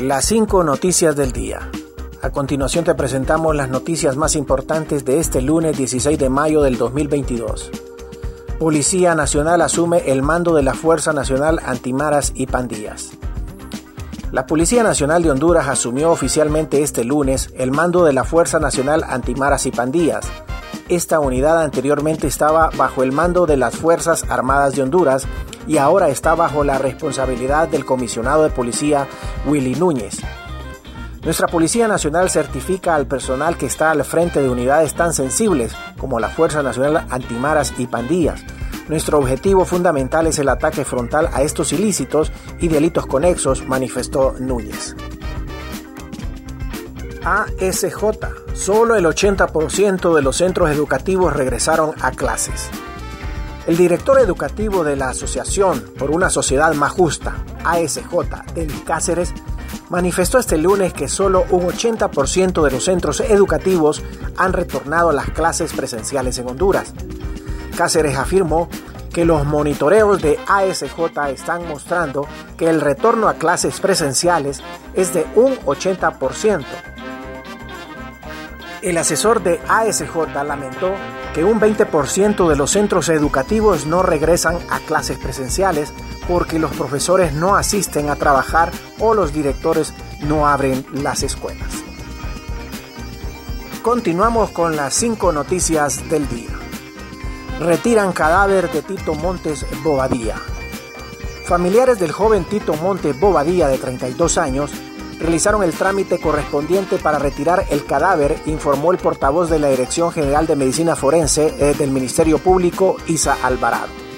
Las cinco noticias del día. A continuación te presentamos las noticias más importantes de este lunes 16 de mayo del 2022. Policía Nacional asume el mando de la Fuerza Nacional Antimaras y Pandillas. La Policía Nacional de Honduras asumió oficialmente este lunes el mando de la Fuerza Nacional Antimaras y Pandillas. Esta unidad anteriormente estaba bajo el mando de las Fuerzas Armadas de Honduras y ahora está bajo la responsabilidad del comisionado de policía Willy Núñez. Nuestra Policía Nacional certifica al personal que está al frente de unidades tan sensibles como la Fuerza Nacional Antimaras y Pandillas, nuestro objetivo fundamental es el ataque frontal a estos ilícitos y delitos conexos, manifestó Núñez. ASJ. Solo el 80% de los centros educativos regresaron a clases. El director educativo de la Asociación por una Sociedad Más Justa, ASJ, del Cáceres, manifestó este lunes que solo un 80% de los centros educativos han retornado a las clases presenciales en Honduras. Cáceres afirmó que los monitoreos de ASJ están mostrando que el retorno a clases presenciales es de un 80%. El asesor de ASJ lamentó que un 20% de los centros educativos no regresan a clases presenciales porque los profesores no asisten a trabajar o los directores no abren las escuelas. Continuamos con las cinco noticias del día retiran cadáver de Tito Montes Bobadilla. Familiares del joven Tito Montes Bobadilla de 32 años realizaron el trámite correspondiente para retirar el cadáver, informó el portavoz de la Dirección General de Medicina Forense eh, del Ministerio Público, Isa Alvarado.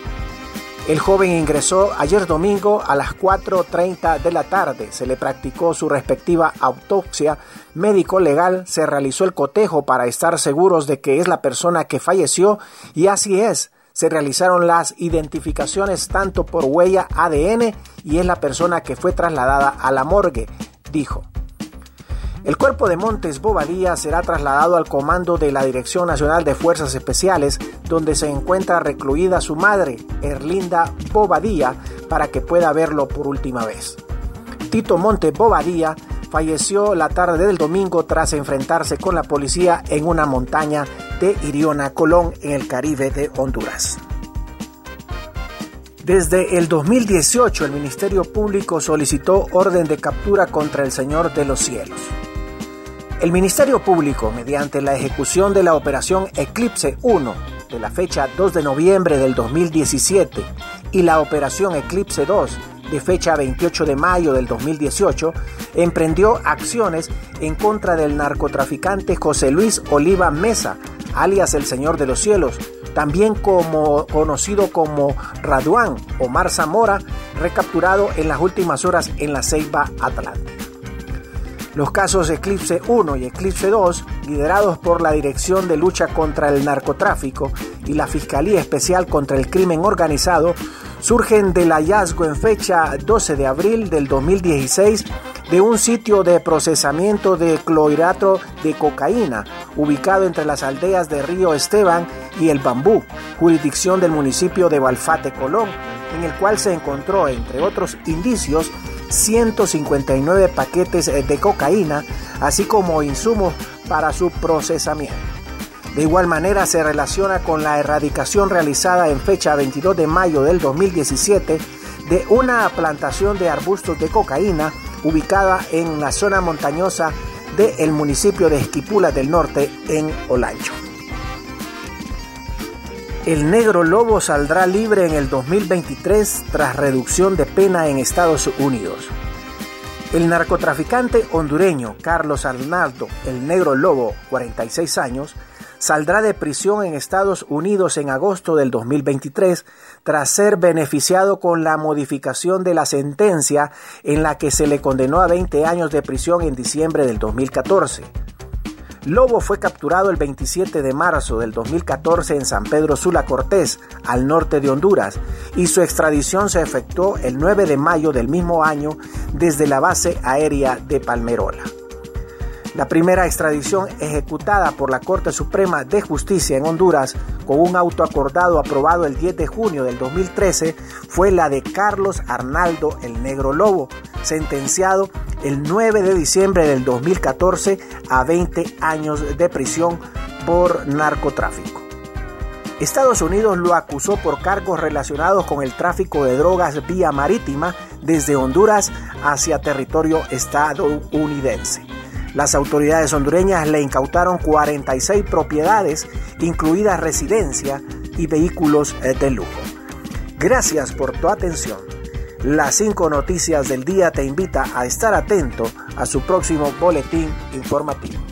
El joven ingresó ayer domingo a las 4.30 de la tarde. Se le practicó su respectiva autopsia médico-legal, se realizó el cotejo para estar seguros de que es la persona que falleció y así es. Se realizaron las identificaciones tanto por huella ADN y es la persona que fue trasladada a la morgue, dijo. El cuerpo de Montes Bobadilla será trasladado al comando de la Dirección Nacional de Fuerzas Especiales, donde se encuentra recluida su madre, Erlinda Bobadilla, para que pueda verlo por última vez. Tito Montes Bobadilla falleció la tarde del domingo tras enfrentarse con la policía en una montaña de Iriona, Colón, en el Caribe de Honduras. Desde el 2018 el Ministerio Público solicitó orden de captura contra el Señor de los Cielos. El Ministerio Público, mediante la ejecución de la operación Eclipse 1 de la fecha 2 de noviembre del 2017 y la operación Eclipse 2 de fecha 28 de mayo del 2018, emprendió acciones en contra del narcotraficante José Luis Oliva Mesa, alias el Señor de los Cielos, también como, conocido como Raduán Omar Zamora, recapturado en las últimas horas en la Ceiba Atlántica. Los casos Eclipse 1 y Eclipse 2, liderados por la Dirección de Lucha contra el Narcotráfico y la Fiscalía Especial contra el Crimen Organizado, surgen del hallazgo en fecha 12 de abril del 2016 de un sitio de procesamiento de clorhidrato de cocaína ubicado entre las aldeas de Río Esteban y El Bambú, jurisdicción del municipio de Balfate, Colón, en el cual se encontró, entre otros indicios, 159 paquetes de cocaína, así como insumos para su procesamiento. De igual manera se relaciona con la erradicación realizada en fecha 22 de mayo del 2017 de una plantación de arbustos de cocaína ubicada en la zona montañosa del municipio de Esquipula del Norte en Olancho. El negro lobo saldrá libre en el 2023 tras reducción de pena en Estados Unidos. El narcotraficante hondureño Carlos Arnaldo, el negro lobo, 46 años, saldrá de prisión en Estados Unidos en agosto del 2023 tras ser beneficiado con la modificación de la sentencia en la que se le condenó a 20 años de prisión en diciembre del 2014. Lobo fue capturado el 27 de marzo del 2014 en San Pedro Sula Cortés, al norte de Honduras, y su extradición se efectuó el 9 de mayo del mismo año desde la base aérea de Palmerola. La primera extradición ejecutada por la Corte Suprema de Justicia en Honduras con un auto acordado aprobado el 10 de junio del 2013 fue la de Carlos Arnaldo el Negro Lobo, sentenciado el 9 de diciembre del 2014 a 20 años de prisión por narcotráfico. Estados Unidos lo acusó por cargos relacionados con el tráfico de drogas vía marítima desde Honduras hacia territorio estadounidense. Las autoridades hondureñas le incautaron 46 propiedades, incluidas residencia y vehículos eh, de lujo. Gracias por tu atención. Las cinco noticias del día te invita a estar atento a su próximo boletín informativo.